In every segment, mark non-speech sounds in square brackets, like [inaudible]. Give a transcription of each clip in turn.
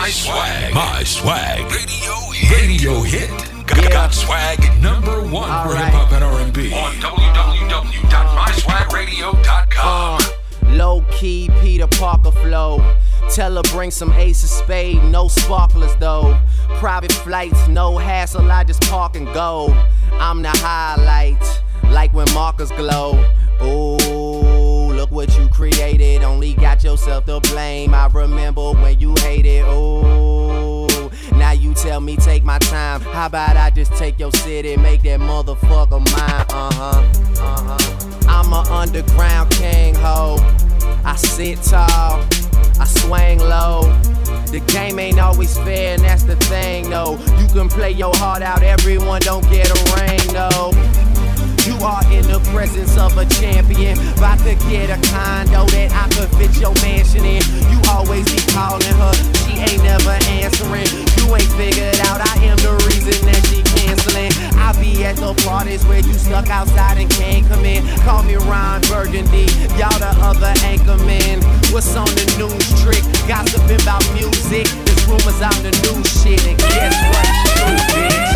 My swag. My swag. Radio hit. Radio hit. Got, got swag number one All for right. hip hop and R&B on www.myswagradio.com. Low key Peter Parker flow. Tell her bring some ace of spade, no sparklers though. Private flights, no hassle, I just park and go. I'm the highlight, like when markers glow. Ooh, what you created. Only got yourself to blame. I remember when you hated. Ooh, now you tell me take my time. How about I just take your city, and make that motherfucker mine? Uh huh, uh huh. I'm a underground king, ho. I sit tall, I swing low. The game ain't always fair, and that's the thing, though. You can play your heart out, everyone don't get a ring, though. You are in the presence of a champion. About to get a condo that I could fit your mansion in. You always be calling her, she ain't never answering. You ain't figured out I am the reason that she canceling. I be at the parties where you stuck outside and can't come in. Call me Ron Burgundy, y'all the other anchor anchorman. What's on the news trick? Gossiping about music. There's rumors out the new shit, and guess what? True, bitch.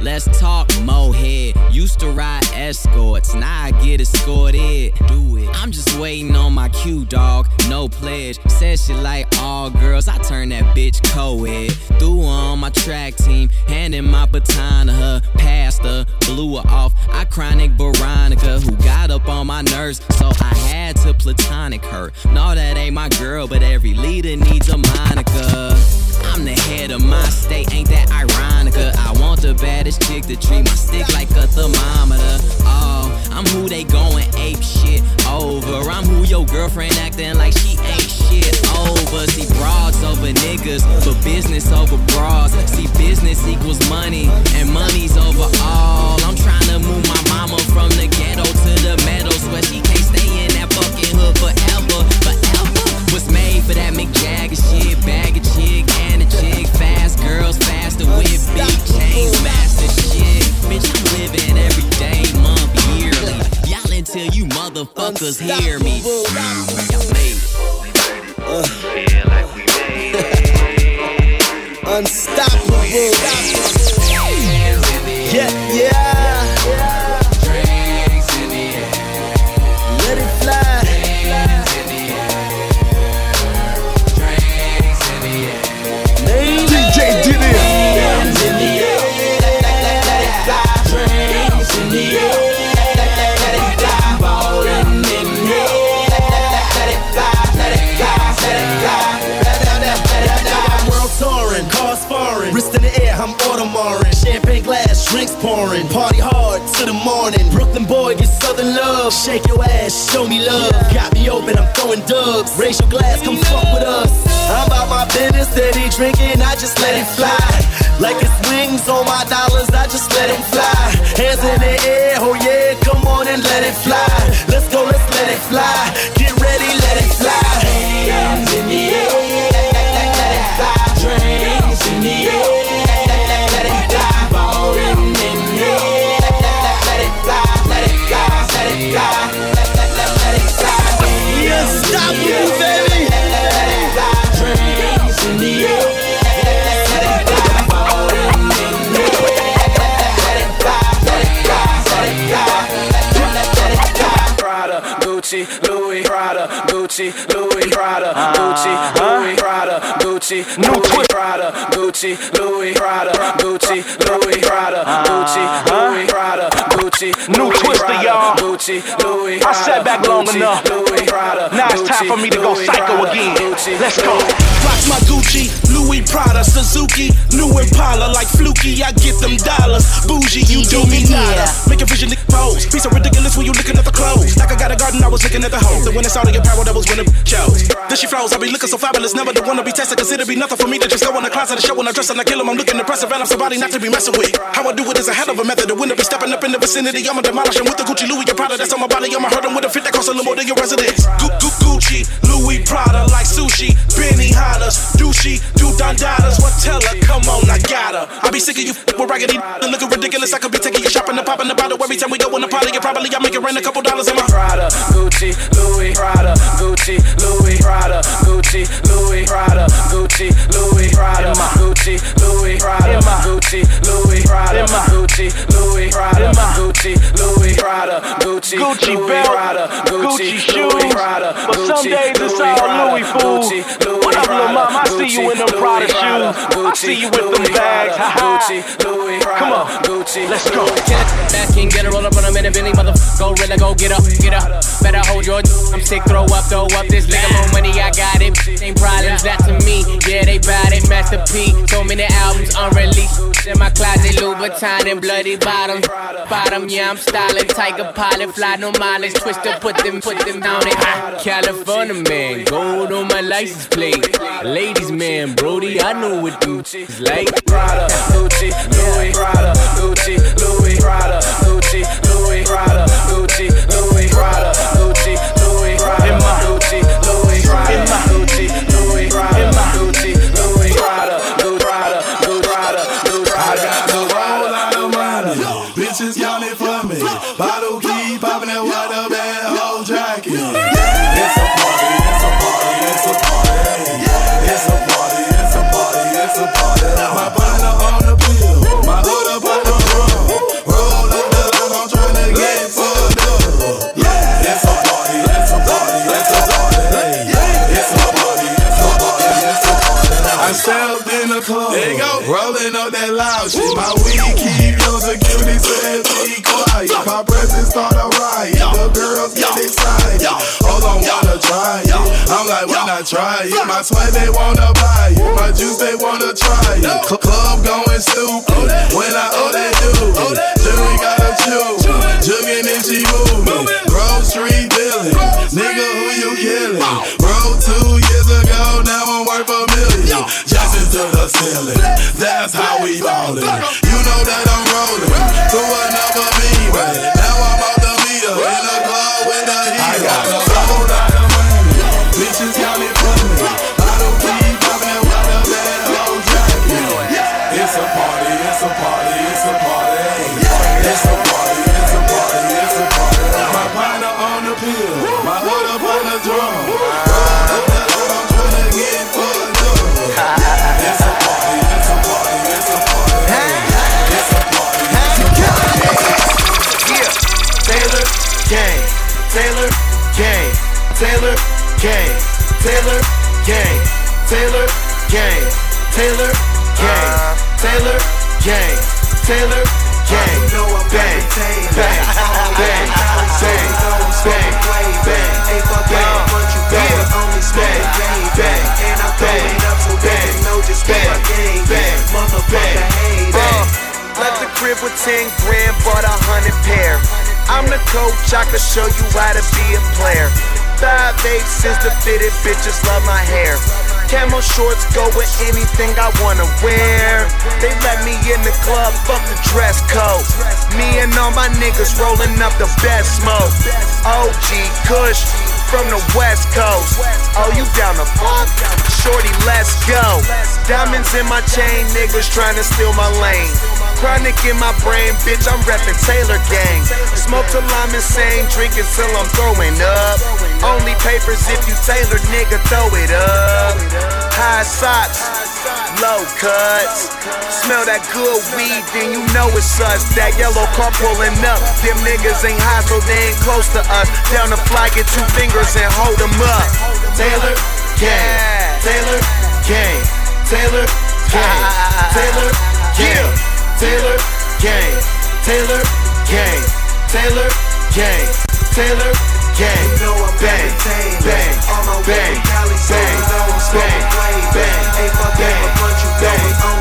Let's talk more head. Used to ride escorts, now I get escorted. Do it. I'm just waiting on my cue, dog. No pledge. Said she like all girls. I turn that bitch co-ed. Threw her on my track team, handing my baton to her. Passed her, blew her off. I chronic Veronica, who got up on my nerves, so I had to platonic her. No, that ain't my girl, but every leader needs a Monica. I'm the head of my state, ain't that ironica? Uh, I want the baddest chick to treat my stick like a thermometer. Oh, I'm who they going ape shit over. I'm who your girlfriend acting like she ain't shit over. See broads over niggas, but business over bras. See business equals money, and money's over all. I'm trying to move my mama from the ghetto to the meadows where she can't stay in that fucking hood forever, forever. Was made for that Mick Jagger shit, bag a chick girls, faster with big chains, master shit. Bitch, I'm living every day, month, yearly. Y'all until you motherfuckers hear me. Y'all made it. Unstoppable. Yeah, yeah. Drinks pouring, party hard to the morning. Brooklyn boy, get southern love. Shake your ass, show me love. Got me open, I'm throwing dubs. Raise your glass, come fuck with us. I'm about my business, steady drinking, I just let it fly. Like it's wings on my dollars, I just let them fly. Hands in the air, oh yeah, come on and let it fly. Gucci, Louis, Prada, Gucci, Louis, Prada, Gucci, Louis, Prada, Gucci, Gucci, Louis, I sat back long Gucci, enough. Louis, Prada, Now it's time for me to go Louis, psycho Prada, again. Gucci, Let's go. Louis, Rocks my Gucci, Louis Prada, Suzuki, new Impala, like Fluky, I get them dollars. Bougie, you do me nada. Make a vision pose. Be so ridiculous when you looking at the clothes. Like I got a garden, I was looking at the hole. The when it's all of your power, that was when it chose. Then she flows, I be looking so fabulous, never the one to be tested. Cause it'll be nothing for me to just go in the closet and show when I dress and I kill him. I'm looking impressive and I'm somebody not to be messing with. How I do it is a hell of a method. The winner be stepping up in the vicinity. I'ma demolish him with the Gucci Louis, your Prada that's on my body. I'ma hurt him with a fit that costs a little more than your residence. Gu- Gu- Gucci, Louis Prada, like sushi, Benihanas, douchey, do dandadas. What tell her? Come on, I got her. I be sick of you with raggedy looking ridiculous. I could be taking you shopping and popping the bottle every time we go on a party. You probably I make it rain a couple dollars in my Prada, Gucci, Louis, Prada, Gucci, Louis, Prada, Gucci, Louis, Prada, Gucci, Louis, Prada, Gucci, Louis, Prada, Gucci, Louis, Prada, Gucci, Louis, Prada, Gucci, Louis, Prada, Gucci, Gucci Louis, belt, Prada, Gucci Louis, shoes, Prada, but some Gucci, days it's all Prada, Louis, fool. Gucci, Louis, What up, little mom? I see you in them Louis, Prada Prada, shoes. I Gucci, see you with them Louis, bags. Prada, Ha ha. Gucci, Louis, Prada, Come on. Gucci, Let's go. Louis, Kill it, back and get a roll up on a minute, Billy, mother, go really go get up, get up. Better hold your, I'm sick, throw up, throw up this nigga more money, I got it. Ain't problems, that to me, yeah, they bout it, Master P. So many albums unreleased. In my closet, Louboutin and bloody bottoms. Bottom, yeah, I'm styling, Tiger pilot, fly no mileage, twister, put them, put them down it. Ah, California man, gold on my license plate. Ladies man, Brody, I know what them is like. Prada, Gucci, Louis, Prada, Gucci, Louis, Prada, Gucci, Louis, Prada, Gucci, Louis, Prada, Gucci, loud. Shit. My weed keep your security says be quiet. My presence start a riot, the girls get excited. Hold on, wanna try it? I'm like, why not try it? My sweat they wanna buy it, my juice they wanna try it. Club going stupid. When I owe that dude. Jury gotta chew, jugging and she moving. Grove Street dealing, nigga who you killing? Bro, two years ago, now I'm worth a million. Justice to the ceiling, that's how we ballin'. 10 grand, bought a hundred pair. I'm the coach, I can show you how to be a player. Five eighths is the fitted, bitches love my hair. Camo shorts go with anything I wanna wear. They let me in the club, fuck the dress code. Me and all my niggas rolling up the best smoke. OG Kush from the West Coast. Oh, you down the fuck? Shorty, let's go. Diamonds in my chain, niggas trying to steal my lane. Chronic in my brain, bitch, I'm reppin' Taylor Gang. Smoke till I'm insane, drinking till I'm throwing up. Only papers if you Taylor, nigga, throw it up. High socks, low cuts. Smell that good weed, then you know it's us. That yellow car pulling up. Them niggas ain't high, so they ain't close to us. Down the fly, get two fingers and hold them up. Taylor Gang, Taylor Gang, [laughs] Taylor Gang, Taylor Gang, Taylor Gang, Taylor Gang, Taylor Gang, Taylor Gang, you know bang, bang, bang, bang, bang, bang, bang, bang, bang, bang, bang, I'm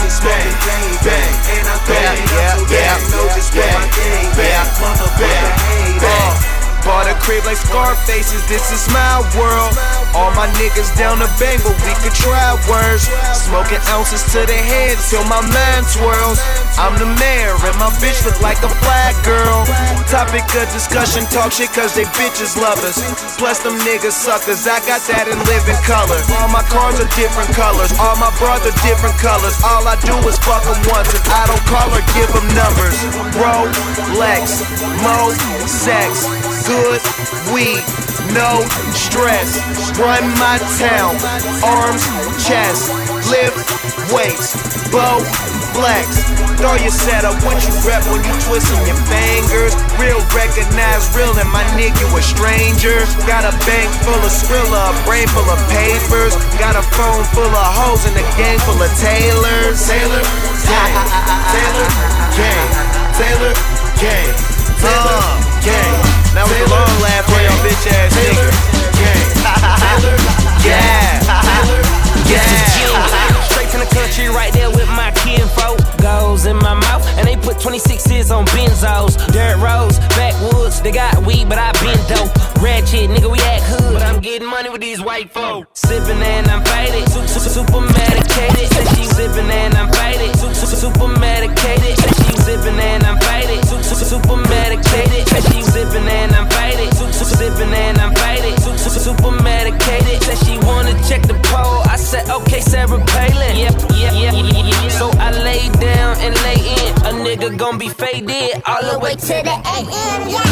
a bang, yeah, yeah, yeah, bang, bang, bang, bang. Bought a crib like Scarfaces. This is my world. All my niggas down the bank, but we could try worse. Smoking ounces to the head till my mind twirls. I'm the mayor, and my bitch look like a flag girl. Topic of discussion, talk shit cause they bitches love us. Plus them niggas suckers, I got that in living color. All my cars are different colors, all my bras are different colors. All I do is fuck them once, and I don't call or give them numbers. Bro, Lex, Mo, sex, good weed, no stress. Run my town, arms, chest, lift weights, bow, flex. Throw your setup, what you rep when you twisting your fingers. Real recognize real, and my nigga a stranger. Got a bank full of skrilla, a brain full of papers. Got a phone full of hoes and a gang full of Taylors. Taylor, gang, Taylor, gang, Taylor, gang, Taylor, gang. That was a long laugh for your bitch ass nigga. Taylor, yeah, yeah. Straight from the country, right there with my kinfolk. Goes in my mouth, and they put 26s on benzos. Dirt roads, backwoods, they got weed, but I been dope. Ratchet, nigga, we act hood, but I'm getting money with these white folk. Sipping and I'm faded, su- su- super medicated. Say she sipping and I'm faded, su- su- super medicated. Say she sipping and I'm faded, su- su- super medicated. Say she sipping and I'm faded, su- su- sipping and I'm faded, su- su- super medicated. Say she wanna check the pole, I said okay, Sarah Palin. Yep, yep, yep, yep. So I lay down and lay in. A nigga gon' be faded all the way to the AM. Yeah.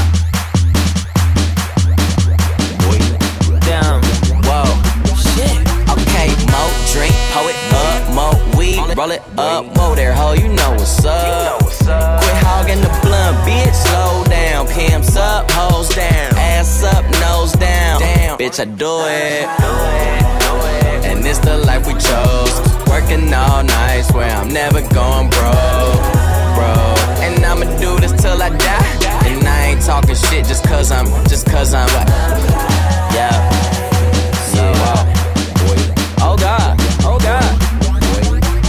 Whoa, shit. Okay, mo drink, hoe it up, mo weed, roll it up, whoa there, ho, you know what's up. Quit hogging the blunt, bitch, slow down. Pimps up, hoes down, ass up, nose down. Damn, bitch, I do it. And it's the life we chose. Working all night, swear I'm never going broke, bro. And I'ma do this till I die. And I ain't talking shit just cause I'm, just cause I'm, yeah. Yeah. Uh, oh God, oh God.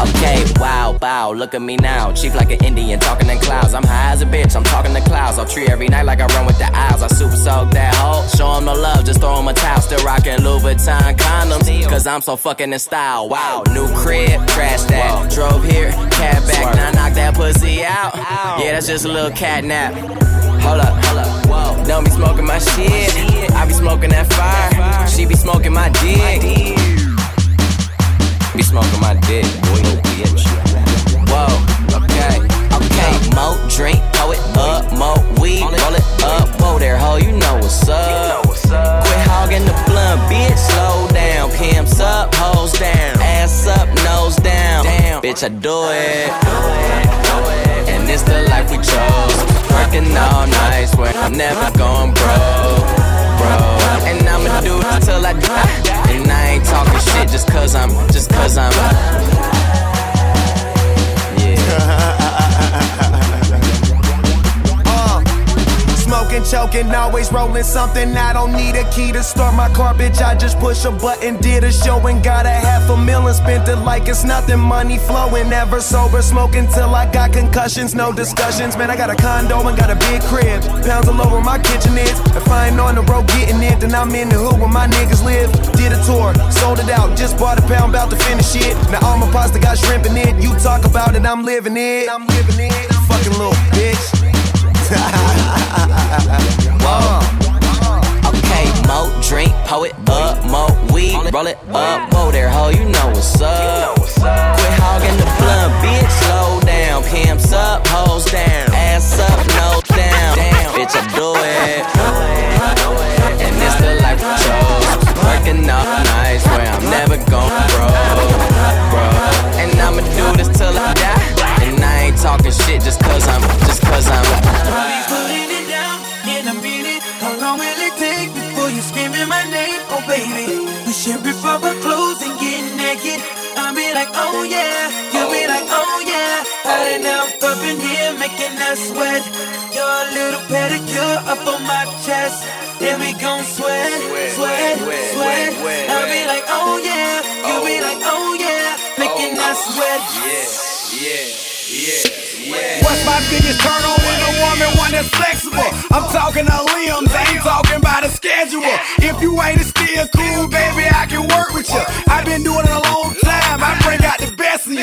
Okay, wow, bow, look at me now. Chief like an Indian, talking in clouds. I'm high as a bitch, I'm talking to clouds. I'll treat every night like I run with the owls. I super soak that hoe, show 'em no love, just throw 'em a towel. Still rocking Louis Vuitton condoms, cause I'm so fucking in style. Wow, new crib, trash that. Drove here, cab back, now knock that pussy out. Yeah, that's just a little cat nap. Hold up, hold up, whoa. Don't be smoking my shit. I be smoking that fire. She be smoking my dick. Be smoking my dick, boy, no bitch. Whoa, okay, okay. Mo drink, pour it up, mo weed, roll it up. Whoa there, ho, you know what's up. Quit hogging the blunt, bitch, slow down. Pimps up, hoes down, ass up, nose down. Damn, bitch, I do it. And it's the life we chose. Working all night, swear I'm never going broke, bro. And I'ma do it till I die. And I ain't talking shit just cause I'm, just cause I'm. [laughs] Smoking, choking, always rolling something. I don't need a key to start my car, bitch. I just push a button, did a show and got a half a million. Spent it like it's nothing. Money flowing, never sober. Smoking till I got concussions, no discussions. Man, I got a condo and got a big crib. Pounds all over my kitchen is. If I ain't on the road getting it, then I'm in the hood where my niggas live. Did a tour, sold it out, just bought a pound, about to finish it. Now all my pasta got shrimp in it. You talk about it, I'm living it. I'm living it. Fucking little bitch. Whoa. Okay, mo drink, poet up, mo weed, roll it up. Whoa there, ho, you know what's up. Quit hogging the blunt, bitch, slow down. Pimps up, hoes down, ass up, nose down. Damn, bitch, I do it. And it's the life we chose. Working all night, swear I'm never going broke, bro. And I'ma do this till I die. And I ain't talking shit just cause I'm, just cause I'm. putting it down in a minute. How long will it take before you screaming my name? Oh baby, we should rip off our clothes and get naked. I'll be like, oh yeah, you'll be like, oh yeah. Hot enough up in here making us sweat. Your little pedicure up on my chest. Then we gon' sweat, sweat, sweat. I'll be like, oh yeah, you'll be like, oh yeah, making us sweat. What's my biggest turn on in a woman? One that's flexible. I'm talking to limbs, I ain't talking about a schedule. If you ain't a still cool, baby, I can work with you. I've been doing it a long time. I bring out the best of you.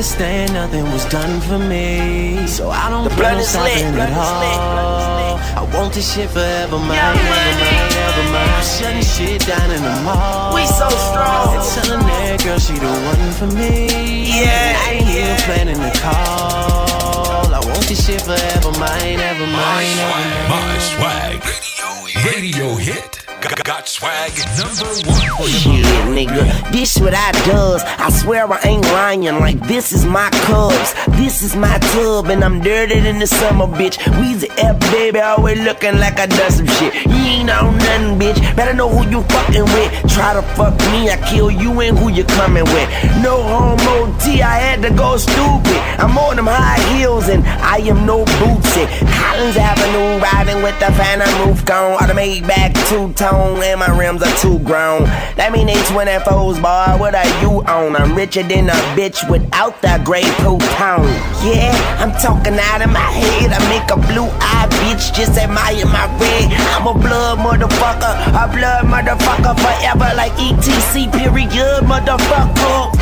Understand nothing was done for me. So I don't The plan blood on is lit, stopping blood at is lit, all. I want this shit forever, mine, never mind, never mind. I'm shutting shit down in the mall. We so strong. And telling that girl she the one for me. Yeah, I ain't even planning to call. I want this shit forever, mine, never My mind, never swag, mind. my swag. Radio hit. Got, got swag number one. Shit, nigga, this what I does. I swear I ain't lying. Like this is my cubs, this is my tub, and I'm dirty than the summer, bitch. Weezy F, baby, always looking like I done some shit. You ain't on nothing, bitch. Better know who you fucking with. Try to fuck me, I kill you and who you coming with. No homo T, I had to go stupid. I'm on them high heels and I am no bootsy. Collins Avenue, riding with the phantom roof gone. Automatic back two tone, and my rims are too grown. That mean they 24s, boy. What are you on? I'm richer than a bitch without that gray poop tone. Yeah, I'm talking out of my head. I make a blue eye bitch just admire my red. I'm a blood motherfucker, a blood motherfucker forever like ETC period motherfucker.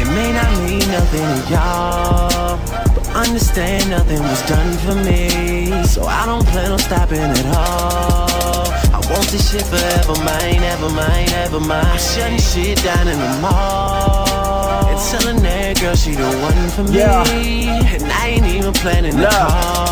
It may not mean nothing to y'all, but understand nothing was done for me. So I don't plan on stopping at all. Want this shit forever, mine, ever mine, ever mine. I'm shutting shit down in the mall. And telling that girl she the one for me. Yeah. And I ain't even planning to call.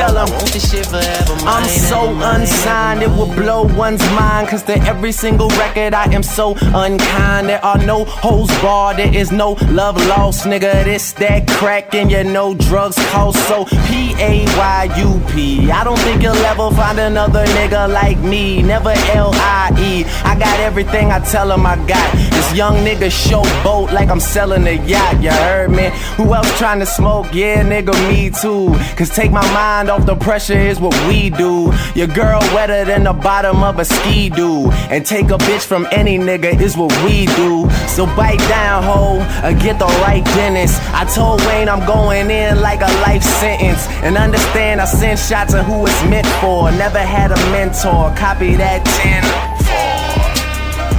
Tell 'em, I want this shit forever, mine, I'm so unsigned, it will blow one's mind. Cause to every single record, I am so unkind. There are no hoes barred, there is no love lost, nigga. This, that crack, and you know drugs cost. So P A Y U P. I don't think you'll ever find another nigga like me. Never L I E. I got everything I tell him I got. Young nigga show boat like I'm selling a yacht, you heard me? Who else trying to smoke? Yeah, nigga, me too. Cause take my mind off the pressure is what we do. Your girl wetter than the bottom of a ski do. And take a bitch from any nigga is what we do. So bite down, ho, or get the right dentist. I told Wayne I'm going in like a life sentence. And understand I send shots at who it's meant for. Never had a mentor, copy that 10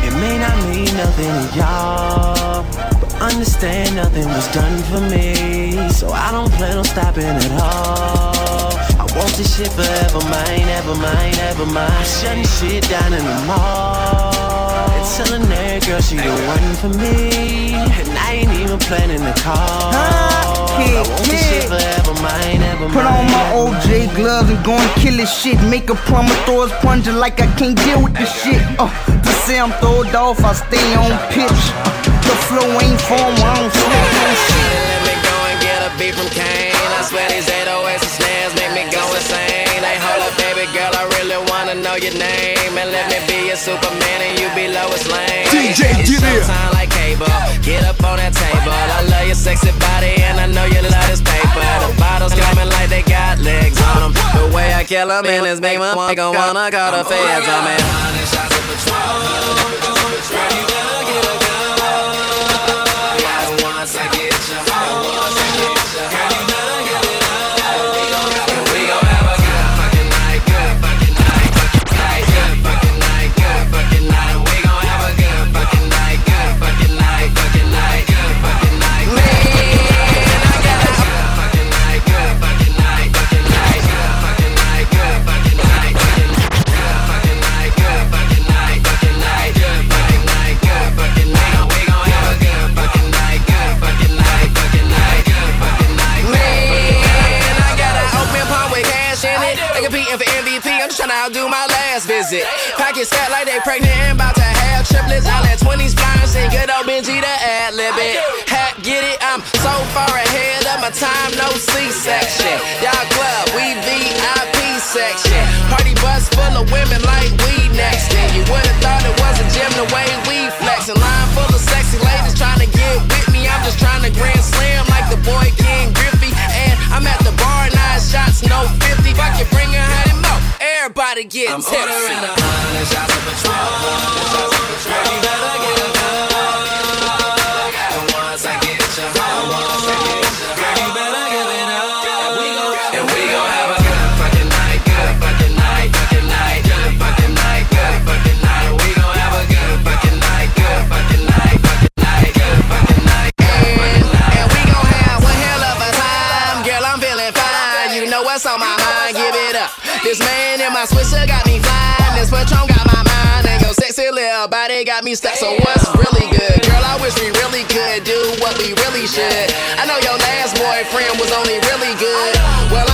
It may not nothing to y'all, but understand nothing was done for me. So I don't plan on stopping at all. I want this shit forever, mine, ever mine, ever mine. Shutting shit down in the mall. And telling that girl she the one for me. And I ain't even planning to call. I want this shit forever mine, ever Put on my OJ gloves and go and kill this shit. Make a plumber throw his plunger like I can't deal with this shit. Uh, to say I'm throwed off, I stay on pitch. The flow ain't form, I don't smoke no shit. Let me go and get a beat from Kane. I swear these 808s and snares make me go insane. Hey, hold up, baby girl, I really wanna know your name. And let me be your Superman and you be Lois Lane. DJ, Hey, get in. Get up on that table. I love your sexy body and I know you love this paper. The bottles coming like they got legs on them. The way I kill them in is make my go wanna call the feds on me. Once I to ad lib it. Hat, get it? I'm so far ahead of my time, no C-section. Y'all club, we VIP section. Party bus full of women like we next. And you would've thought it was a gym the way we flexing. Line full of sexy ladies trying to get with me. I'm just trying to grand slam like the boy Ken Griffey. And I'm at the bar, nine shots, no 50. If I can bring a hundred more, everybody get I'm tipsy. ordering a hundred shots of Patron. Girl, you better get a This man in my Swisher got me flying. This Patron got my mind. And your sexy little body got me stuck. So what's really good? Girl, I wish we really could do what we really should. I know your last boyfriend was only really good. Well,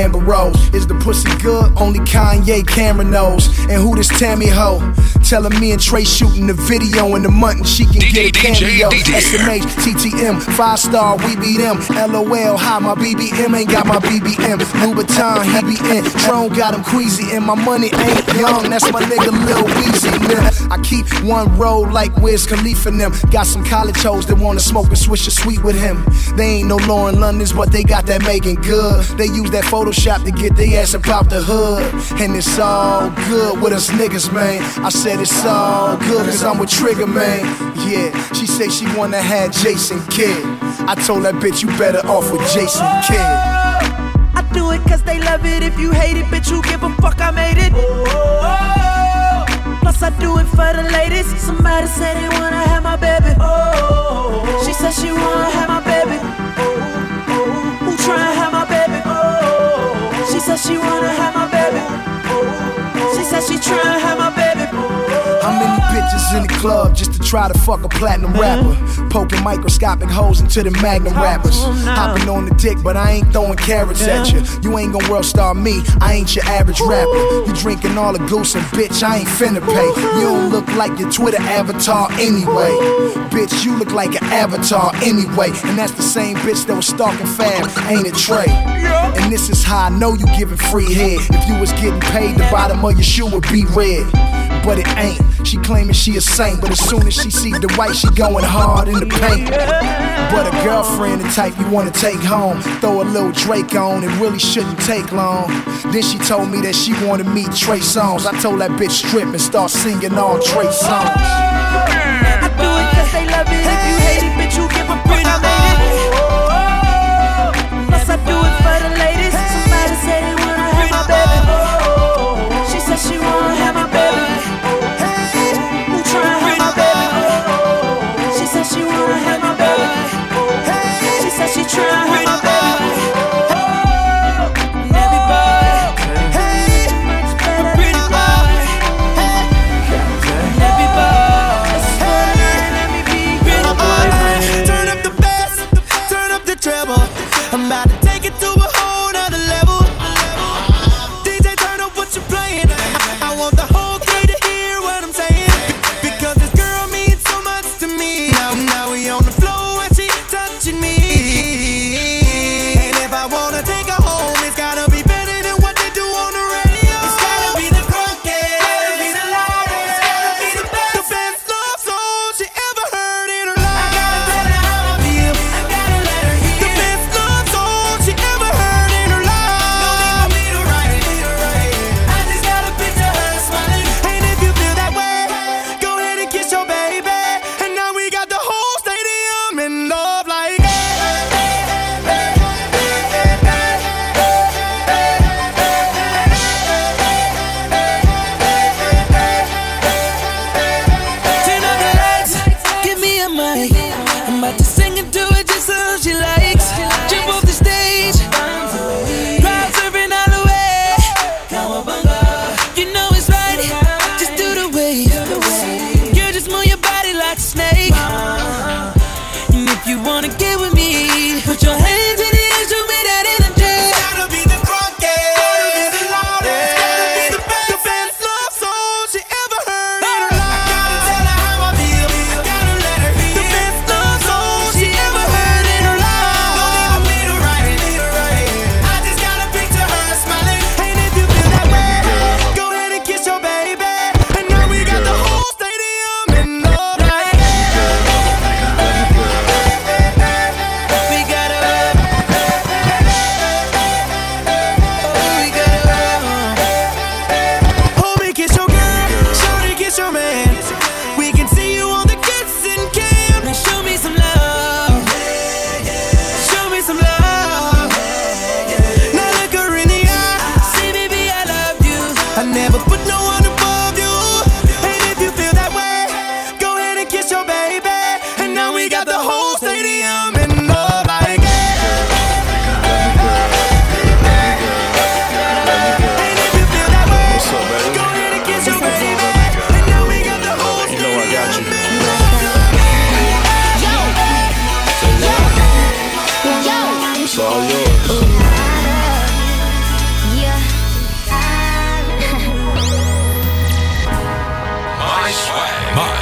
Amber Rose. Is the pussy good? Only Kanye Cameron knows. And who this Tammy Ho? Telling me and Trey shooting the video in the month and she can get a cameo. SMH, TTM, five star, we beat them. LOL, hi, my BBM ain't got my BBM. Louboutin, he be in. Tron got him queasy and my money ain't young. That's my nigga Lil Weezy. Nah, I keep one road like Wiz Khalifa and them. Got some college hoes that wanna smoke and swish a sweet with him. They ain't no Lauren Londons, but they got that making good. They use that Photoshop to get their ass up out the hood. And it's all good with us niggas, man. I said it's all good cause I'm with Trigger, man. Yeah, she say she wanna have Jason Kidd. I told that bitch you better off with Jason Kidd. I do it cause they love it. If you hate it, bitch, who give a fuck? I made it. Plus, I do it for the ladies. Somebody said they wanna have my baby. She said she wanna have my baby. Who tryna have my? She wanna have my baby. She said she tryna have bitches in the club just to try to fuck a platinum rapper? Poking microscopic holes into the magnum rappers. Hopping on the dick, but I ain't throwing carrots at you. You ain't gon' world star me, I ain't your average rapper. You drinking all the goose and bitch, I ain't finna pay. You don't look like your Twitter avatar anyway. Bitch, you look like an avatar anyway. And that's the same bitch that was stalking Fab, ain't it Trey? And this is how I know you giving free head. If you was getting paid, the bottom of your shoe would be red but it ain't. She claiming she a saint, but as soon as she sees the white, she going hard in the paint. But a girlfriend, the type you wanna take home, throw a little Drake on, it really shouldn't take long. Then she told me that she wanted me Trey Songz. I told that bitch strip and start singing all Trey songs.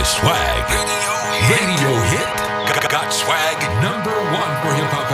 swag. Radio hit. Got swag number one for hip hop.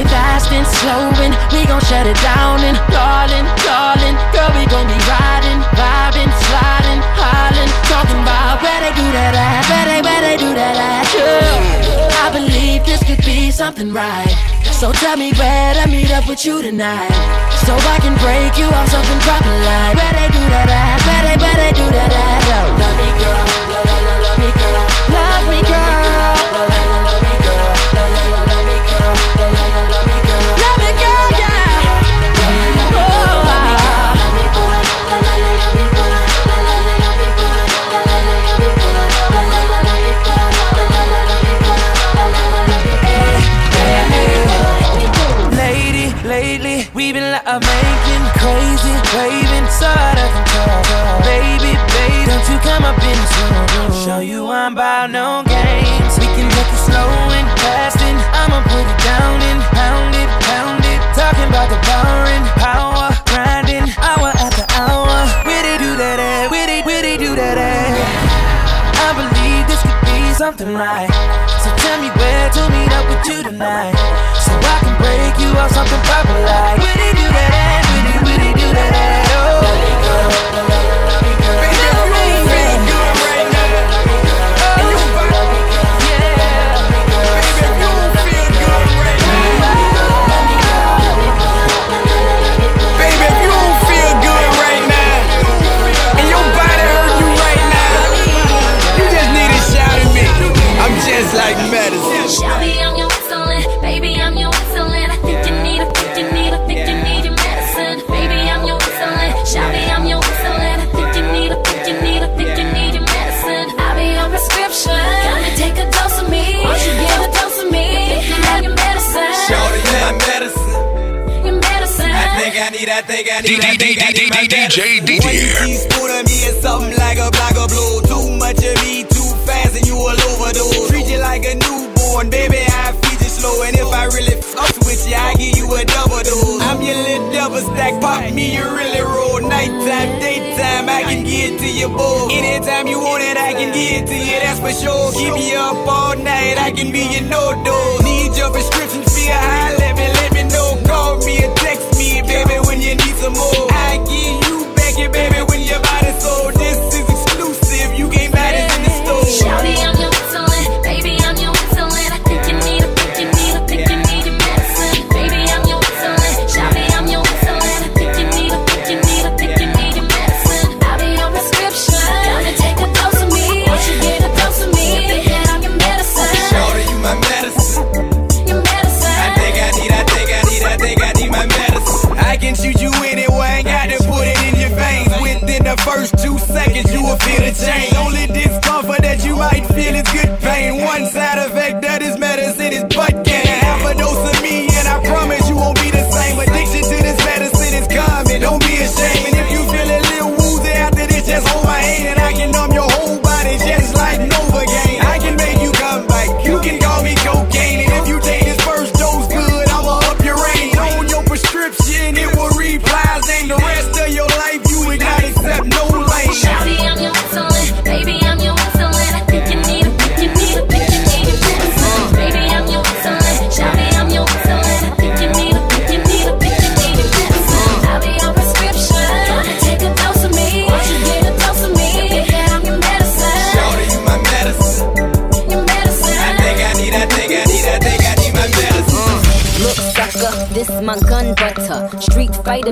it fast and slowing, we gon' shut it down and darling, darling, girl, we gon' be riding, vibing, sliding, hollering, talking about where they do that at, where they, where they do that at, yeah. I believe this could be something right. So tell me where to meet up with you tonight So I can break you off something proper like Where they do that at, where they, where they do that at oh. Love me girl, love, love, love me girl Love me girl making crazy, craving, sort of control. Baby, baby, don't you come up in room? Show you I'm about no games. We can make it slow and fast, and I'ma put it down and pound it, pound it. Talking about the power and power, grinding hour after hour. Where they do that at? Where they, where they do that at? I believe this could be something right. So tell me where to meet up with you tonight, so I can break you off something proper like. Where my medicine. One me something like a block of blue. Too much of me, too fast, and you will overdose. Treat you like a newborn, baby. I feed you slow, and if I really fuck with you, I give you a double dose. I'm your little double stack, pop me, you really roll. Nighttime, daytime, I can get to you both. Anytime you want it, I can get to you, that's for sure. Keep you up all night, I can be your no dose. Need your prescription, feel high, need some more. I give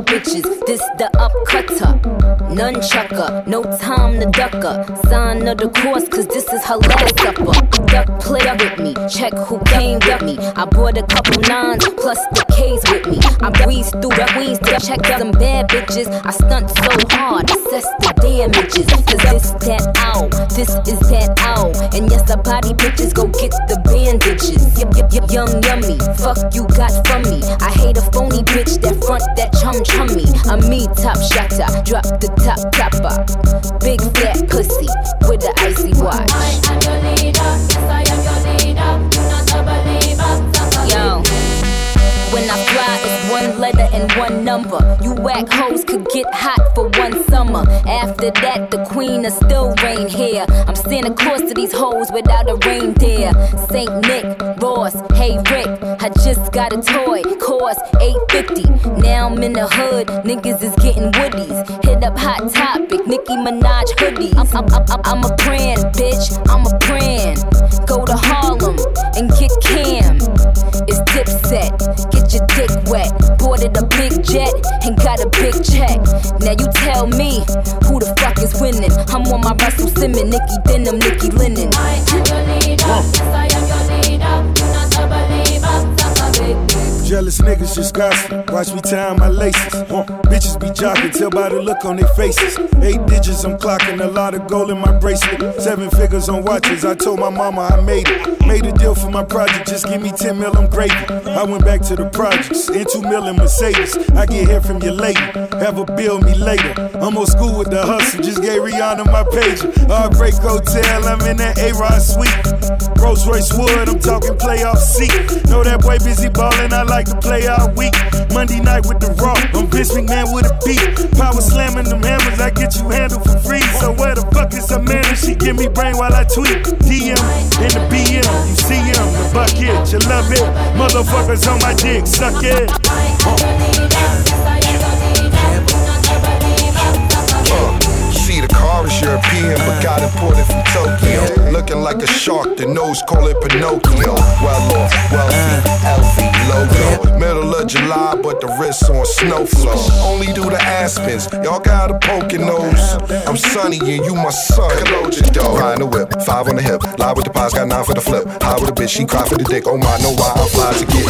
Bitches, this the upcutter. Nunchucker, no time to ducker. Sign of the course, cause this is her last supper. Duck play with me, check who came with me. I brought a couple nines, plus the K's with me. I breeze through the weeds check some bad bitches. I stunt so hard, assess the damages. Cause this that ow, this is that ow. And yes, the body bitches go get the bandages. Yep, yep, yep, Young Money, fuck you got from me. I hate a phony bitch that front that chum chummy. I'm me, top shotter, drop the top topper. Big fat pussy with the icy watch. Yo. One letter and one number. You whack hoes could get hot for one summer. After that, the queen will still reign here. I'm Santa Claus to these hoes without a reindeer. Saint Nick, Ross, hey Rick, I just got a toy, cost 850. Now I'm in the hood, niggas is getting woodies. Hit up Hot Topic, Nicki Minaj hoodies. I'm, I'm, I'm, I'm a brand, bitch, I'm a brand. Go to Harlem and get Cam. It's dipset, get your dick wet. Boarded a big jet and got a big check. Now you tell me who the fuck is winning. I'm on my Russell Simmons, Nicki Denim, Nicki Linen. Jealous niggas just gossip. Watch me tie my laces. Huh. Bitches be jocking, tell by the look on their faces. Eight digits, I'm clocking. A lot of gold in my bracelet. Seven figures on watches. I told my mama I made it. Made a deal for my project. Just give me 10 mil, I'm gravy. I went back to the projects. In two mil in Mercedes. I get here from your lady. Have a bill me later. I'm old school with the hustle. Just gave Rihanna my page. Heartbreak Hotel. I'm in that A-Rod suite. Rolls Royce Wood. I'm talking playoff seat. Know that boy busy ballin'. I like to play all week. Monday night with the Raw. I'm Vince McMahon with a beat. Power slamming them hammers. I get you handled for free. So where the fuck is her man? She give me brain while I tweet. DM in the BM. You see him. The bucket. You love it. Motherfuckers on my dick. Suck it. Uh, is European, but got imported from Tokyo. Looking like a shark, the nose call it Pinocchio. Well off, wealthy, logo. Middle of July, but the wrist on snow flow. Only do the Aspens, y'all got a poking nose. I'm sunny and you my son. Load your. Riding the whip, five on the hip. Lie with the pies, got nine for the flip. High with a bitch, she cry for the dick. Oh my, know why I fly to get.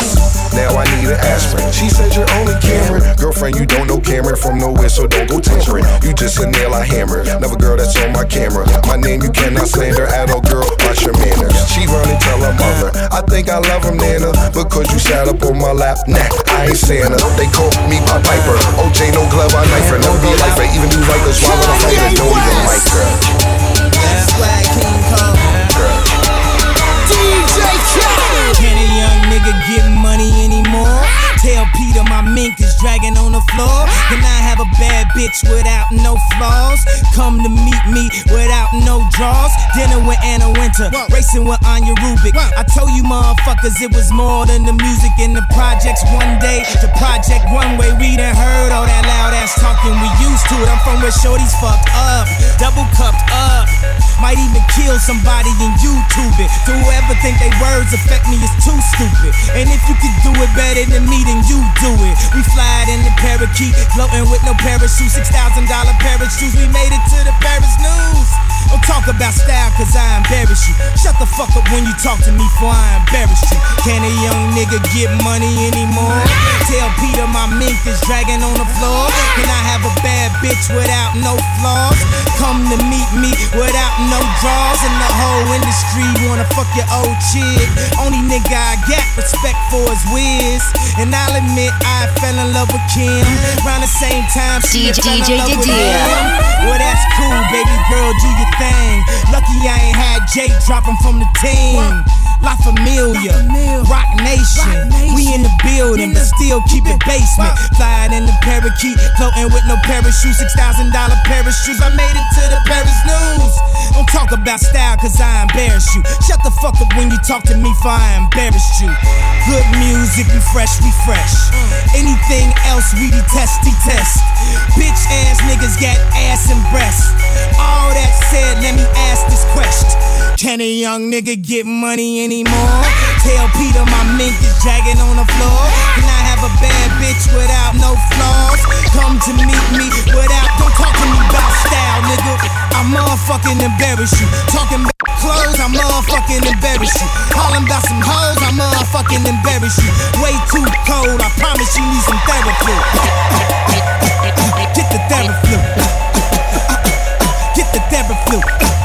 Now I need an aspirin. She said you're only Cameron. Girlfriend, you don't know Cameron from nowhere, so don't go tinkering. You just a nail I hammer. Never girl that's on my camera. My name you cannot slander at all, girl. Watch your manners. She run and tell her mother. I think I love him, Nana. Because you sat up on my lap. Nah, I ain't Santa. They call me Pop Piper. OJ, no glove, I knife her. Never be a lifer. Even do right, cause why would I fight her? Don't even like her. Swag King Kong. DJ Khaled. Can a young nigga get money anymore? Tell Peter my mink is dragging on the floor. Can I have a bad bitch without no flaws? Come to meet me without no draws. Dinner with Anna Wintour, racing with Anja Rubik. I told you motherfuckers it was more than the music in the projects. One day, the project one way. We done heard all that loud ass talking. We used to it. I'm from where shorties fucked up, double cupped up. Might even kill somebody in YouTube it. To whoever think they words affect me is too stupid. And if you could do it better than me, then you do it. We fly in the parakeet, floating with no parachute. Six thousand dollar shoes. We made it to the Paris news. Don't talk about style, cause I embarrass you. Shut the fuck up when you talk to me, for I embarrass you. Can a young nigga get money anymore? Tell Peter my mink is dragging on the floor. Can I have a bad bitch without no flaws? Come to meet me without no draws. And the whole industry wanna fuck your old chick. Only nigga I got respect for is Wiz. And I'll admit I fell in love with Kim. Around the same time, she DJ fell in love with him. Well, that's cool, baby girl, do your thing. Lucky I ain't had Jake dropping from the team. La Familia, Roc Nation. We in the building, but still keep it basement. Flying in the parakeet, floating with no parachute. Six thousand dollar shoes. I made it to the Paris news. Don't talk about style, cause I embarrass you. Shut the fuck up when you talk to me, for I embarrass you. Good music, we fresh, we fresh. Anything else, we detest, detest. Bitch ass niggas got ass and breasts. All that said, let me ask this question. Can a young nigga get money anymore? Tell Peter my mink is dragging on the floor. Can I have a bad bitch without no flaws? Come to meet me without, don't talk to me about style, nigga. I motherfucking embarrass you. Talking about clothes, I motherfucking embarrass you. Calling about some hoes, I motherfucking embarrass you. Way too cold, I promise you need some therapy. Get the therapy. Get the therapy.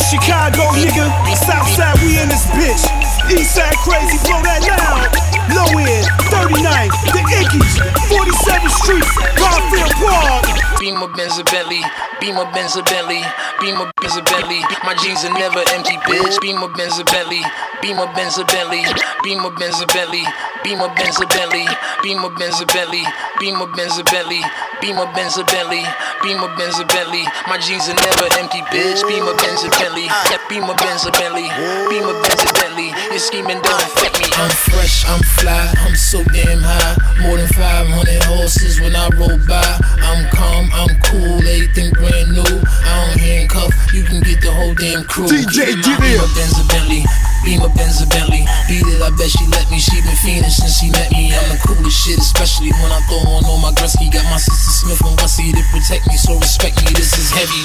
Chicago, nigga. Southside, we in this bitch. Eastside crazy, blow that loud. Low end, 39, the Ickes, 47th Street, Garfield Park. Beamer Benz a Bentley, Beamer Benz a Bentley, Beamer Benz a Bentley. My jeans are never empty, bitch. Beamer Benz a Bentley, Beamer Benz a Bentley, Beamer Benz a Bentley, Beamer Benz a Bentley, Beamer Benz a Bentley, Beamer Benz a Bentley, Beamer Benz a Bentley, Beamer Benz a Bentley. My jeans are never empty, bitch. Beamer Benz a Bentley, Beamer Benz a Bentley, Beamer Benz a Bentley. Your scheming don't affect me. I'm fresh, I'm fly, I'm so damn high. More than 500 horses when I roll by. I'm calm, I'm cool, everything brand new. I don't handcuff, you can get the whole damn crew. DJ Jimmy. Beamer Benz a Benz Bentley. Beat it, I bet she let me. She been fiending since she met me. I'm the coolest shit, especially when I throw on all my Gretzky. Got my sister Smith and Wessie to protect me, so respect me. This is heavy,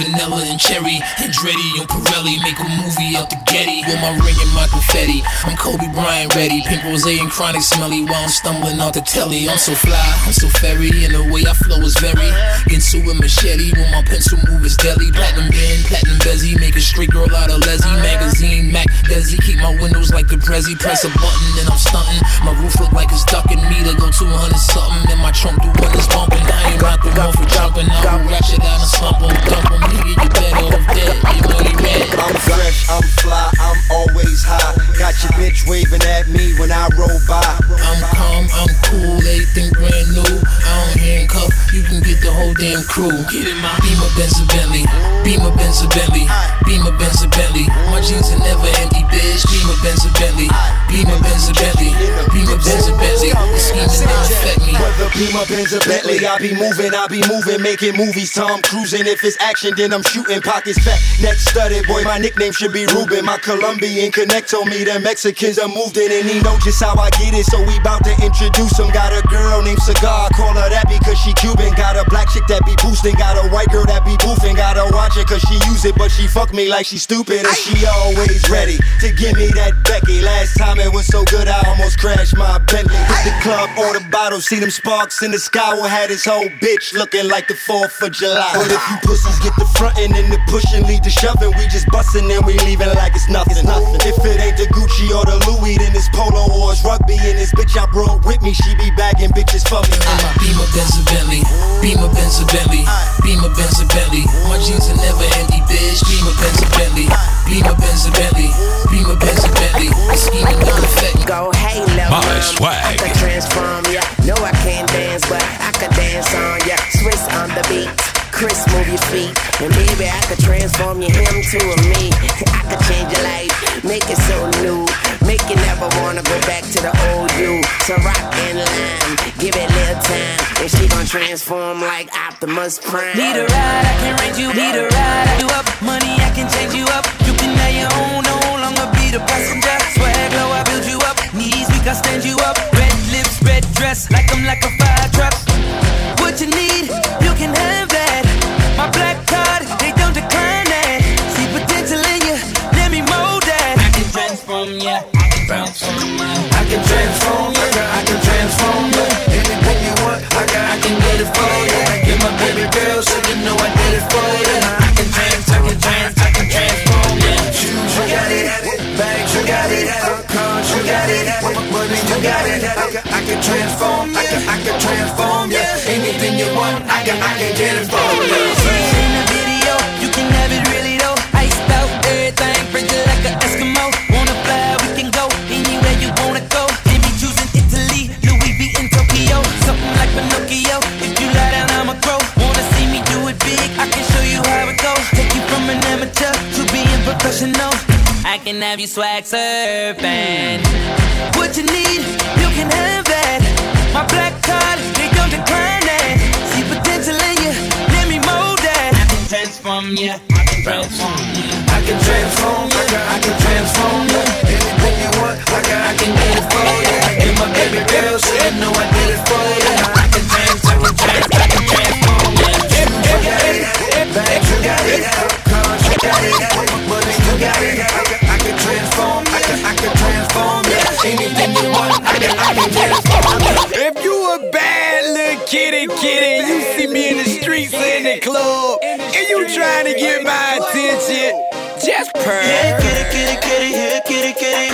vanilla, and cherry. Andretti on Pirelli, make a movie out the Getty. With my ring and my confetti. I'm Kobe Bryant ready. Pink rose and chronic smelly while I'm stumbling out the telly. I'm so fly, I'm so fairy, and the way I flow is very. Into a machete when my pencil move is deadly. Platinum band, platinum bezzy, make a straight girl out of Leslie. Magazine, Mac, Desi, keep my windows like the Prezi. Press a button and I'm stunting. My roof look like it's ducking me to go 200 something. And my trunk do it's bumping. I ain't about the one for jumping. I will ratchet out and slump 'em, dump 'em. Nigga, you better off dead. You already read. I'm fresh, I'm fly, I'm always high. Got your bitch waving at me when I roll by. I'm calm, I'm cool, everything brand new. I don't handcuff, you can get the whole damn crew. Get in my Beamer, Benz, Bentley. Beamer, Benz, Bentley. Beamer, Benz, Bentley. My jeans are never empty, bitch. Beamer, Benz, Bentley. Beamer, Benz, Bentley. Beamer, Benz, Bentley. The scheming don't affect me. Whether Beamer, Benz, or Bentley, I be moving, I be moving, making movies. Tom cruising. If it's action, then I'm shooting. Pockets back. neck studded. Boy, my nickname should be Ruben. My Colombian connect told me that Mexicans are moved in, and he know just how I get it. So we bout to introduce him. Got a girl named Cigar, call her that because she Cuban. Got a black chick that be boosting. Got a white girl that be boofing. Gotta watch it cause she use it, but she fuck me like she stupid. And she always ready to give me that Becky. Last time it was so good, I almost crashed my Bentley. Hit the club, order bottles, see them sparks in the sky. Will had his whole bitch looking like the 4th of July. But if you pussies get the frontin' and the pushing, lead the shoving, we just bustin' and we leaving like it's nothing. nothing. If it ain't the Gucci or the Louis, then it's polo or it's rugby. And this bitch I brought with me, she be bagging bitches for me. A Beamer, Benz, or Bentley. Beamer, Benz, or Bentley. Beamer, Benz, Bentley. My jeans are never empty, bitch. Beamer, Benz, or Bentley. Beamer, Benz, or Bentley. Beamer, Benz, Bentley. Scheming don't affect me. Transform you him to a me. I could change your life, make it so new. Make you never wanna go back to the old you. So rock and line, give it a little time. And she gon' transform like Optimus Prime. Need a ride, I can range you. Need a ride, I do up. Money, I can change you up. You can have your own, no longer be the passenger. Swag low, I build you up. Knees weak, I stand you up. Red lips, red dress, like I'm like a I can, get it for you. In the video, you can have it really though. Iced out everything, like an Eskimo. Wanna fly, we can go anywhere you wanna go. Italy, Louis V in Tokyo. Something like Pinocchio. If you lie down, I'ma. Wanna see me do it big? I can show you how it goes. Take you from an amateur to being professional. I can have you swag surfing. Purr. Here, kitty, kitty, kitty, here, kitty, kitty.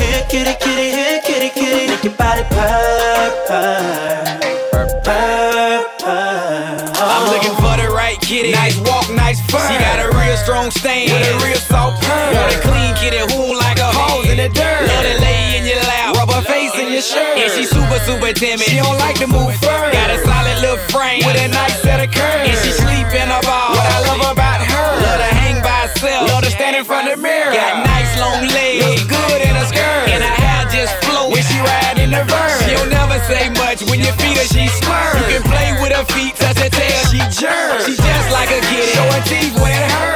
Here, kitty, kitty, here, kitty, kitty. Make your body purr, purr, purr, purr. I'm oh. looking for the right kitty. Nice walk, nice fur. She got a real strong stain with a real soft purr. Want a clean kitty who like a hose in the dirt. Let her lay in your lap, rub her face in your shirt. And she super, super timid. She don't like to move first. Got a solid little frame with a nice set of curves. And she sleep in a ball. What I love about her, love to herself. Love to stand in front of the mirror. Got nice long legs, look good in a skirt. And her hair just float when she ride in the verse. She'll never say much when you feed her, she smirks. You can play with her feet, touch her tail, she jerks. She just like a kitty, show her teeth when it hurts.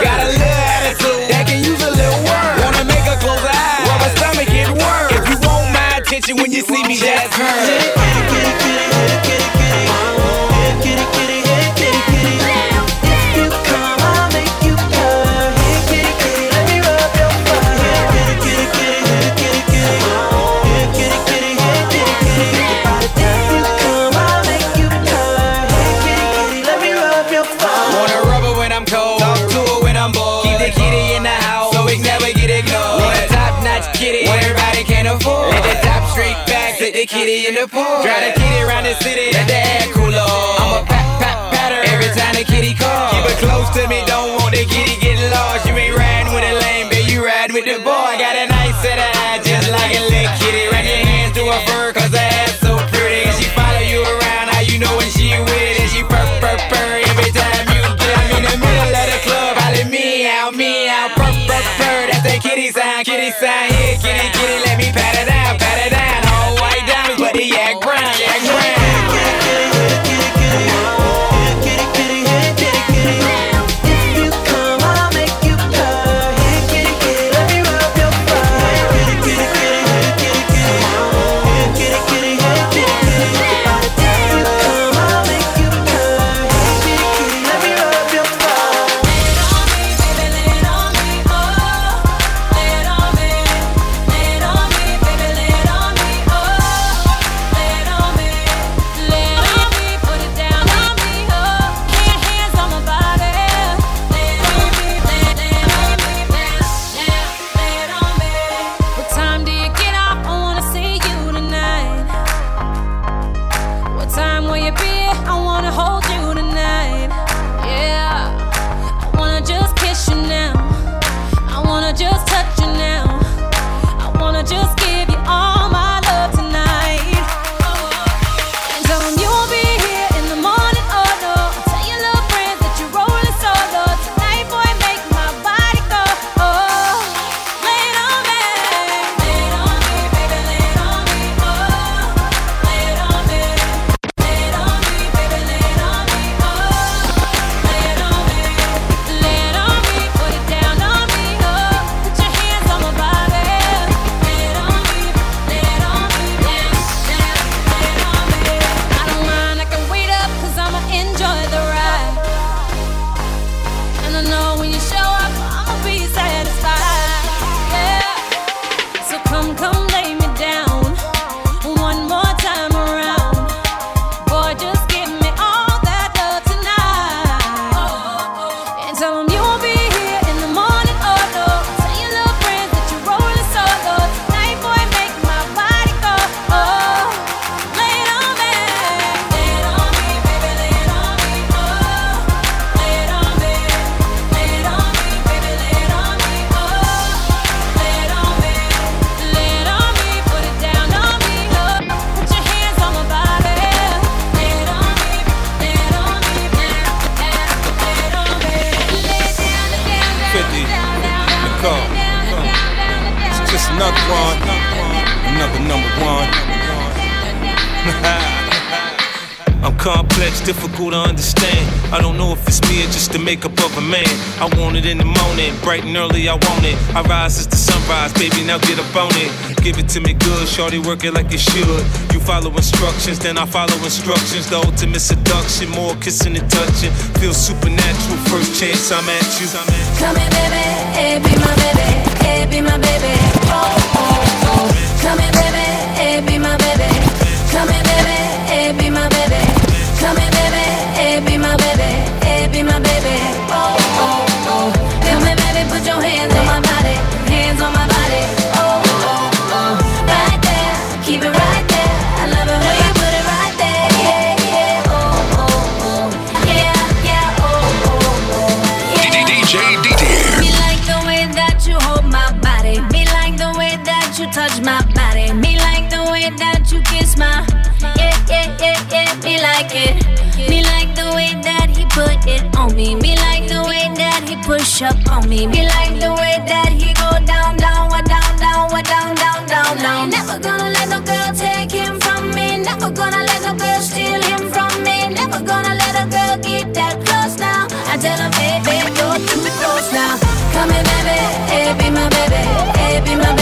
in the pool. Drive the kitty around the city, let the air cool off. I'm a pat, pat, patter every time the kitty calls. Keep it close to me, don't want the kitty get lost. You ain't riding with a lame, but you ride with the boy. Got an makeup of a man. I want it in the morning, bright and early, I want it. I rise since the sunrise, baby, now get up on it. Give it to me good, shorty, work it like it should. You follow instructions, then I follow instructions. The ultimate seduction, more kissing and touching. Feel supernatural, first chance I'm at you. Come here, baby, hey, be my baby, hey, be my baby. Oh, oh, oh. Come here, baby, hey, be my baby. Come here, baby, hey, be my baby. Come here, baby. Be my baby, hey, be my baby.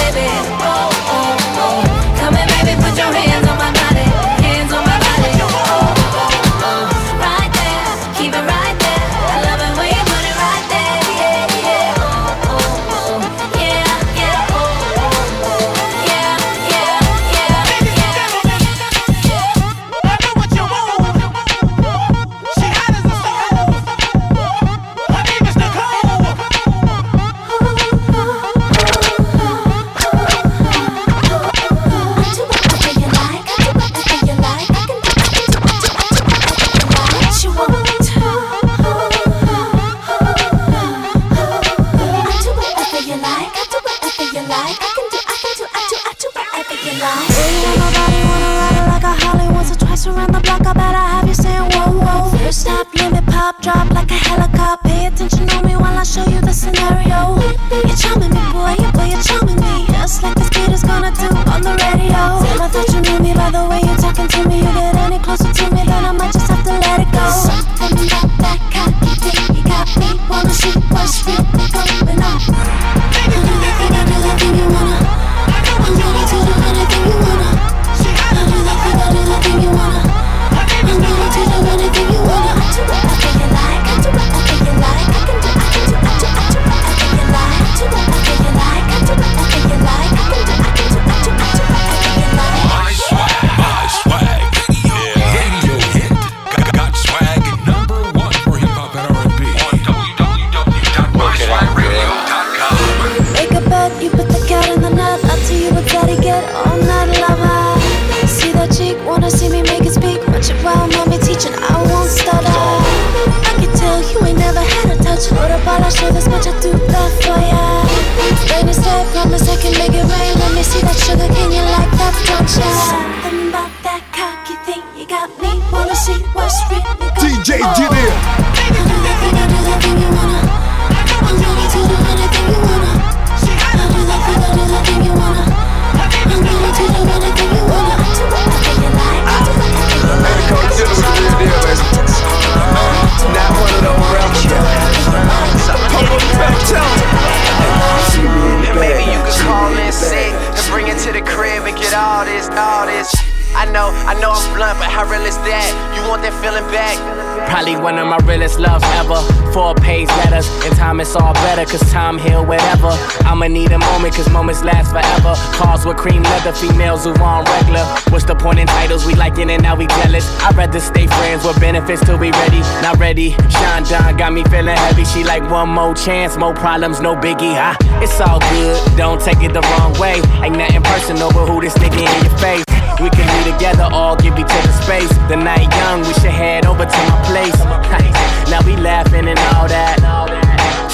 Time heal whatever. I'ma need a moment, cause moments last forever. Cars with cream leather, females who on regular. What's the point in titles? We liking it, now we jealous. I'd rather stay friends with benefits till we ready. Not ready. Sean Don got me feeling heavy. She like one more chance, more problems, no biggie. Ah, it's all good, don't take it the wrong way. Ain't nothing personal, but who this nigga in your face? We can be together, all give each other space. The night young, we should head over to my place. [laughs] now we laughing and all that.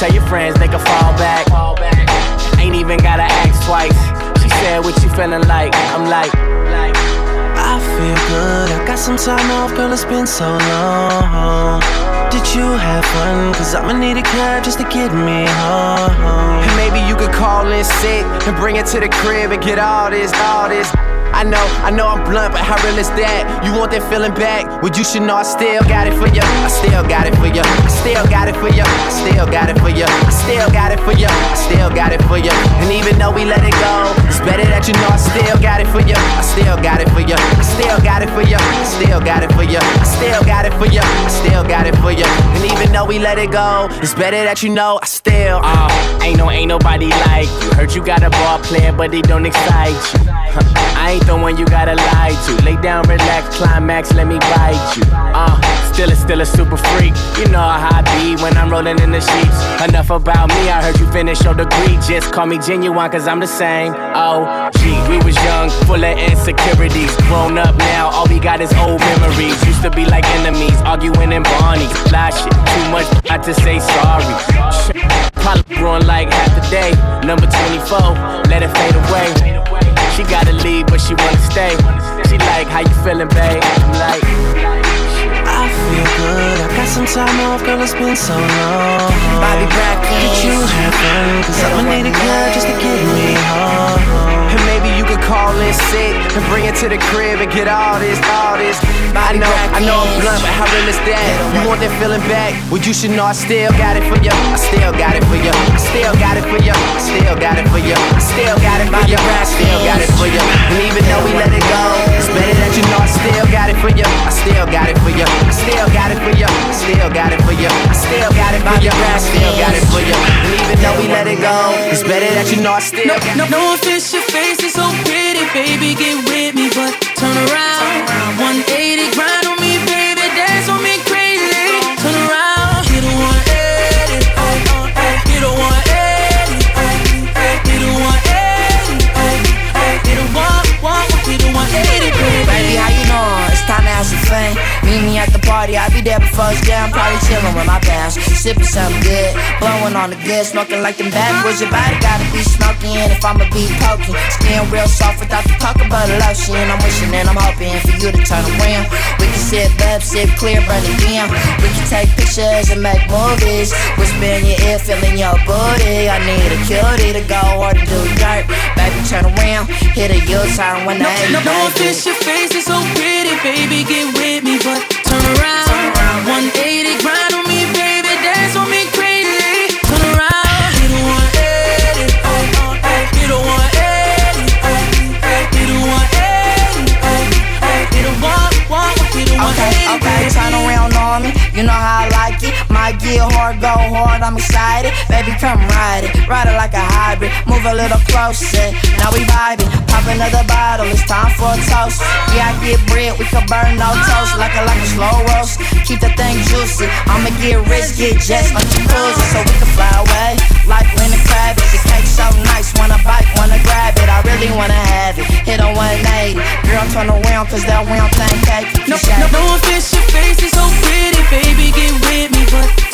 Tell your friends they can fall back. Ain't even gotta ask twice. She said, What you feeling like? I'm like, I feel good. I got some time off, girl. It's been so long. Did you have fun? Cause I'ma need a cab just to get me home. And maybe you could call in sick and bring it to the crib and get all this, all this. I know, I know I'm blunt, but how real is that? You want that feeling back? Well, you should know I still got it for you. I still got it for you. I still got it for you. I still got it for you. I still got it for you. I still got it for you. And even though we let it go, it's better that you know I still got it for you. I still got it for you. I still got it for you. I still got it for you. I still got it for you. I still got it for you. And even though we let it go, it's better that you know I still. uh, ain't no, ain't nobody like you. Heard you got a ball player, but they don't excite you. I ain't the one you gotta lie to. Lay down, relax, climax, let me bite you. Uh, still a, still a super freak. You know how I be when I'm rolling in the sheets. Enough about me, I heard you finish your degree. Just call me genuine, cause I'm the same. Oh, gee, we was young, full of insecurities. Grown up now, all we got is old memories. Used to be like enemies, arguing in Barney. Lie shit, too much not to say sorry. Probably growing like half the day. Number 24, let it fade away. She gotta leave, but she wanna stay. She like, how you feeling, babe? I'm like, I feel good. I got some time off, girl. It's been so long. Bobby Brown Did you have fun? Cause I'ma need a cab just to get me home. And maybe you could call in sick and bring it to the crib and get all this, all this. I know, I know I'm blunt, but how real is that? You want that feeling back? Well, you should know I still got it for you. I still got it for you. I still got it for you. I still got it for you. I still got it for you. I still got it for you. And even though we let it go, it's better that you know I still got it for you. I still got it for you. I still got it for you. I still got it for you. I still got it for you. I still got it for you. And even though we let it go, it's better that you know I still. No, no offense, your face is pretty, baby. Get with me, but turn around. Party, I'll be there before it's down. Probably chillin' with my pals. sipping something good. Blowing on the good, smoking like them bad boys. Your body gotta be smoking if I'ma be poking. Skin real soft without the cocoa butter lotion. I'm wishing and I'm hoping for you to turn around. We can sip up, sip clear, burn it down. We can take pictures and make movies. Whisper in your ear, feeling your booty. I need a cutie to go or to do dirt. Baby, turn around, hit a U-turn when No, I ain't no, no baby. offense, your face is so pretty, baby. Get with me, but turn around. 180 grind get hard, go hard. I'm excited. Baby, come ride it. Ride it like a hybrid. Move a little closer. Now we vibing. Pop another bottle. It's time for a toast. Yeah, I get bread. We can burn no toast. Like a like a slow roast. Keep the thing juicy. I'ma get rich, get jets on jacuzzi so we can fly away. Like Lenny Kravitz. The cake so nice. Wanna bite, wanna grab it. I really wanna have it. Hit a 180. Girl, turn around, cause that round thing cake. No, no, no offense, your face is so pretty, baby. Get with me, but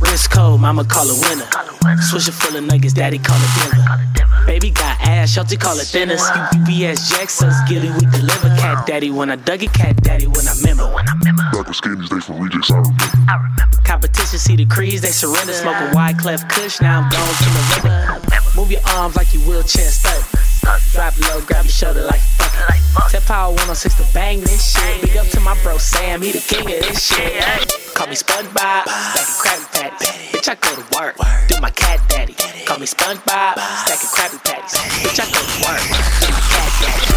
Wrist cold, mama call it winner. Swisher full of nuggets, daddy call it dinner. Baby got ass, Shelty call it thinners. UPS Jackson, Gilly, we deliver. Cat daddy when I dug it, cat daddy when I remember. Back with skinnies, they from rejects, I remember. Competition, see the crease, they surrender. Smoking Wyclef kush, now I'm gone to the river. Move your arms like you wheelchair stuck. Drop low, grab your shoulder like fuck it. Tip power 106 to bang this shit. Big up to my bro Sam, he the king of this shit. Call me SpongeBob, stacking Krabby Patties. Bitch, I go to work, do my cat daddy. Call me SpongeBob, stacking Krabby Patties. Bitch, I go to work, do my cat daddy.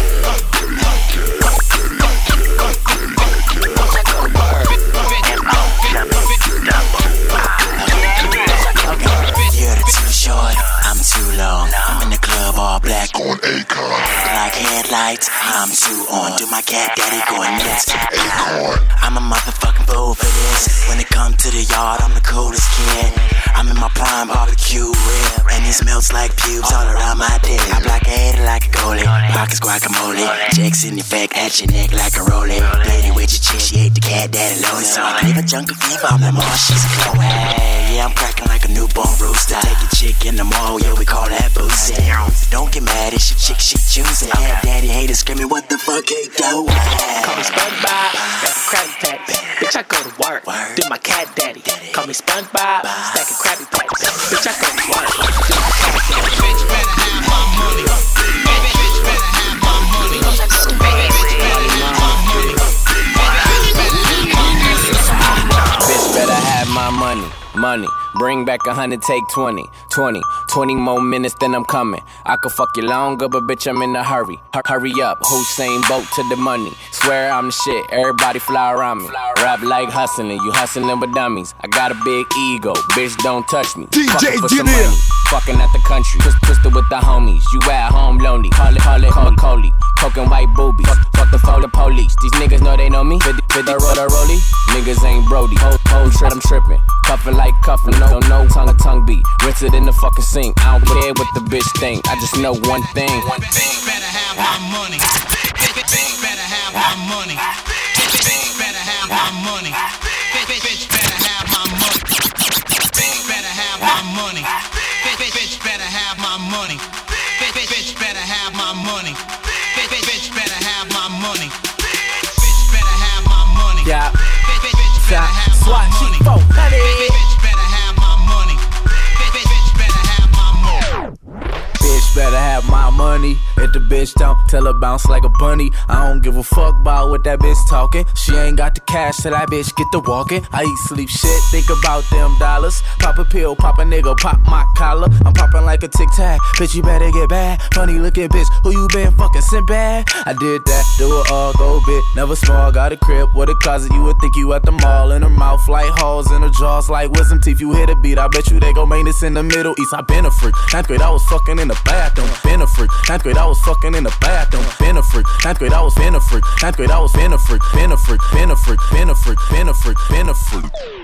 You're too short, I'm too long. I'm in the club all black on Akon. Like headlights, I'm too on. Do my cat daddy going nuts. Acorn. I'm a motherfucking fool for this. When it comes to the yard, I'm the coolest kid. I'm in my prime barbecue rib, and it smells like pubes all around my dick. I blockade it like a goalie, pockets guacamole. Checks in effect at your neck like a rollie. Lady with your chick, she ate the cat daddy lonely. So I gave a junkie fever, I'm the oh, she's a Chloe. Yeah, I'm cracking like a newborn rooster. Take a chick in the mall, yeah, we call that boosting. Don't get mad, it's your chick, she choosing. Yeah, daddy haters screaming, what the fuck, ain't doing? Call me SpongeBob, Krabby Patties. Bitch, I go to work, do my cat daddy. Call me SpongeBob, stacking Krabby Patties. Bitch, I go to work, do my cat money. Bring back a hundred, take 20, 20, 20 more minutes, then I'm coming. I could fuck you longer, but bitch, I'm in a hurry. Hur- hurry up, Hussein boat to the money. Swear I'm the shit, everybody fly around me. Rap like hustling, you hustling with dummies. I got a big ego, bitch, don't touch me. DJ Fucking for some Junior. Fucking at the country, twist, twisted with the homies. You at home lonely, call it, call it Macaulay. Coking white boobies, fuck, fuck the fuck the police. These niggas know they know me. 50, 50 roll the rollie, niggas ain't Brody. Whole, whole trip, I'm tripping. Cuffing like cuffing, no, no tongue tongue beat. Rinse it in the fucking sink. I don't care what the bitch think. I just know one thing. One thing. better have my money. Have my money. If the bitch don't, tell her bounce like a bunny. I don't give a fuck about what that bitch talking. She ain't got the cash, so that bitch get to walking. I eat, sleep, shit, think about them dollars. Pop a pill, pop a nigga, pop my collar. I'm popping like a tic tac. Bitch, you better get bad. Funny looking bitch, who you been fucking sent bad? I did that, do it all, go bit. Never small, got a crib with a closet. You would think you at the mall. In her mouth like holes in her jaws like wisdom teeth. You hit a beat, I bet you they gon' go maintenance in the Middle East. I been a freak. Ninth grade, I was fucking in the bathroom. Been a freak. Fucking in the bathroom. Been a freak. Ninth grade, I was been a freak. Ninth grade, I was been a freak. Been a freak. Been a freak. Been a freak. Been a freak. Been a freak.